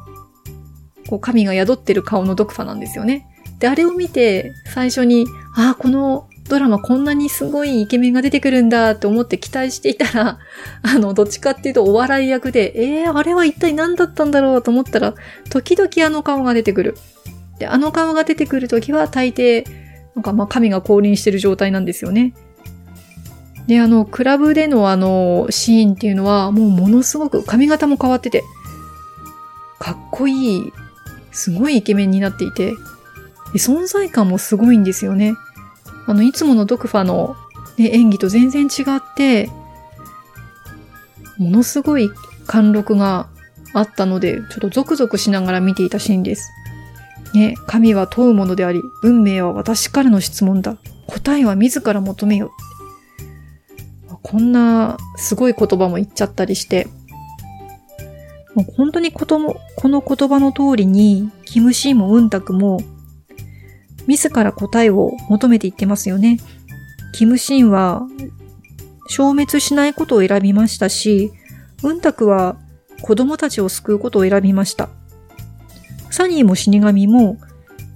こう、神が宿ってる顔のドクファなんですよね。で、あれを見て、最初に、ああ、このドラマこんなにすごいイケメンが出てくるんだって思って期待していたら、[laughs] あの、どっちかっていうとお笑い役で、えー、あれは一体何だったんだろうと思ったら、時々あの顔が出てくる。で、あの顔が出てくるときは大抵、なんかまあ神が降臨してる状態なんですよね。で、あの、クラブでのあの、シーンっていうのは、もうものすごく髪型も変わってて、かっこいい、すごいイケメンになっていて、存在感もすごいんですよね。あの、いつものドクファの、ね、演技と全然違って、ものすごい貫禄があったので、ちょっとゾクゾクしながら見ていたシーンです。ね、神は問うものであり、運命は私からの質問だ。答えは自ら求めよ。こんなすごい言葉も言っちゃったりして、もう本当にこと、この言葉の通りに、キムシーもウンタクも自ら答えを求めていってますよね。キムシンは消滅しないことを選びましたし、ウンタクは子供たちを救うことを選びました。サニーも死神も、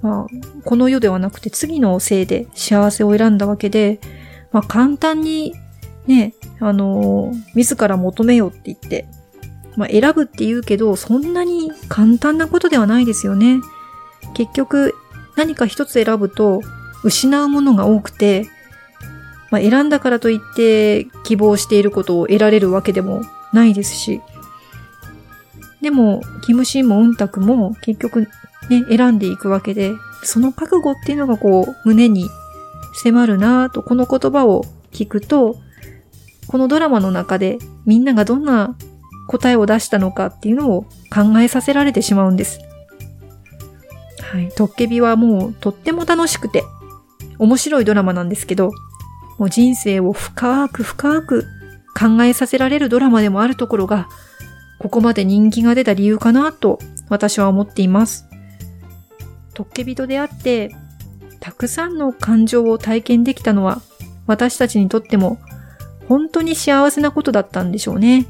まあ、この世ではなくて次のせいで幸せを選んだわけで、まあ、簡単にね、あのー、自ら求めようって言って、まあ、選ぶって言うけど、そんなに簡単なことではないですよね。結局、何か一つ選ぶと失うものが多くて、まあ、選んだからといって希望していることを得られるわけでもないですし。でも、キムシンもウンタクも結局ね、選んでいくわけで、その覚悟っていうのがこう、胸に迫るなぁと、この言葉を聞くと、このドラマの中でみんながどんな答えを出したのかっていうのを考えさせられてしまうんです。はい。トッケビはもうとっても楽しくて、面白いドラマなんですけど、もう人生を深く深く考えさせられるドラマでもあるところが、ここまで人気が出た理由かなと私は思っています。トッケビと出会って、たくさんの感情を体験できたのは、私たちにとっても本当に幸せなことだったんでしょうね。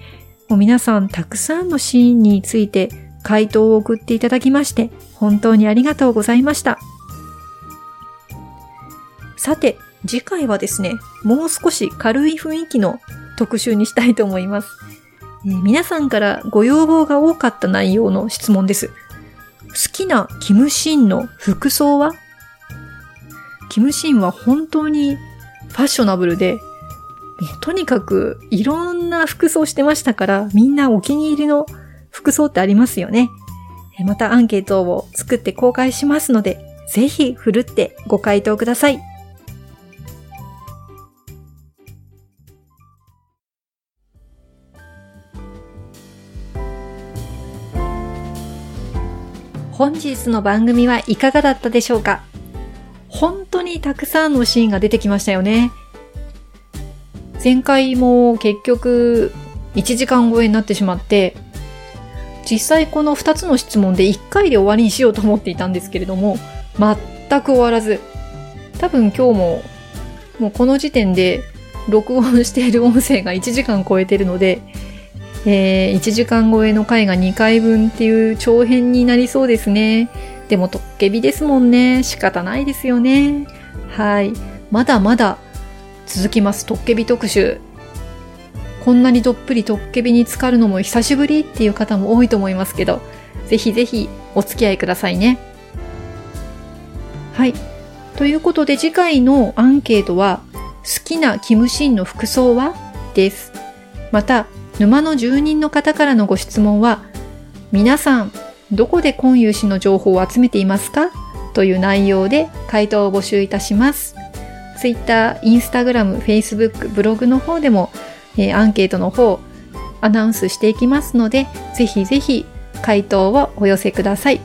もう皆さんたくさんのシーンについて回答を送っていただきまして、本当にありがとうございました。さて、次回はですね、もう少し軽い雰囲気の特集にしたいと思います。えー、皆さんからご要望が多かった内容の質問です。好きなキムシンの服装は？キムシンは本当にファッショナブルで、とにかくいろんな服装してましたから、みんなお気に入りの服装ってありますよね。またアンケートを作って公開しますので、ぜひふるってご回答ください。本日の番組はいかがだったでしょうか？本当にたくさんのシーンが出てきましたよね。前回も結局1時間超えになってしまって、実際この2つの質問で1回で終わりにしようと思っていたんですけれども、全く終わらず、多分今日も、もうこの時点で録音している音声が1時間超えてるので、えー、1時間超えの回が2回分っていう長編になりそうですね。でもトッケビですもんね。仕方ないですよね。はい。まだまだ続きます。トッケビ特集。こんなにどっぷりトッケビに浸かるのも久しぶりっていう方も多いと思いますけど、ぜひぜひお付き合いくださいね。はい。ということで次回のアンケートは、好きなキムシンの服装はです。また、沼の住人の方からのご質問は、皆さん、どこで今融氏の情報を集めていますか？という内容で回答を募集いたします。Twitter、Instagram、Facebook、ブログの方でもえー、アンケートの方、アナウンスしていきますので、ぜひぜひ回答をお寄せください。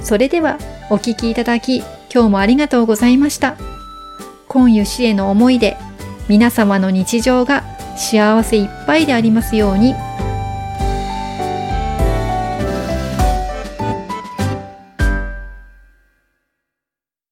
それでは、お聞きいただき、今日もありがとうございました。今湯氏への思いで皆様の日常が幸せいっぱいでありますように。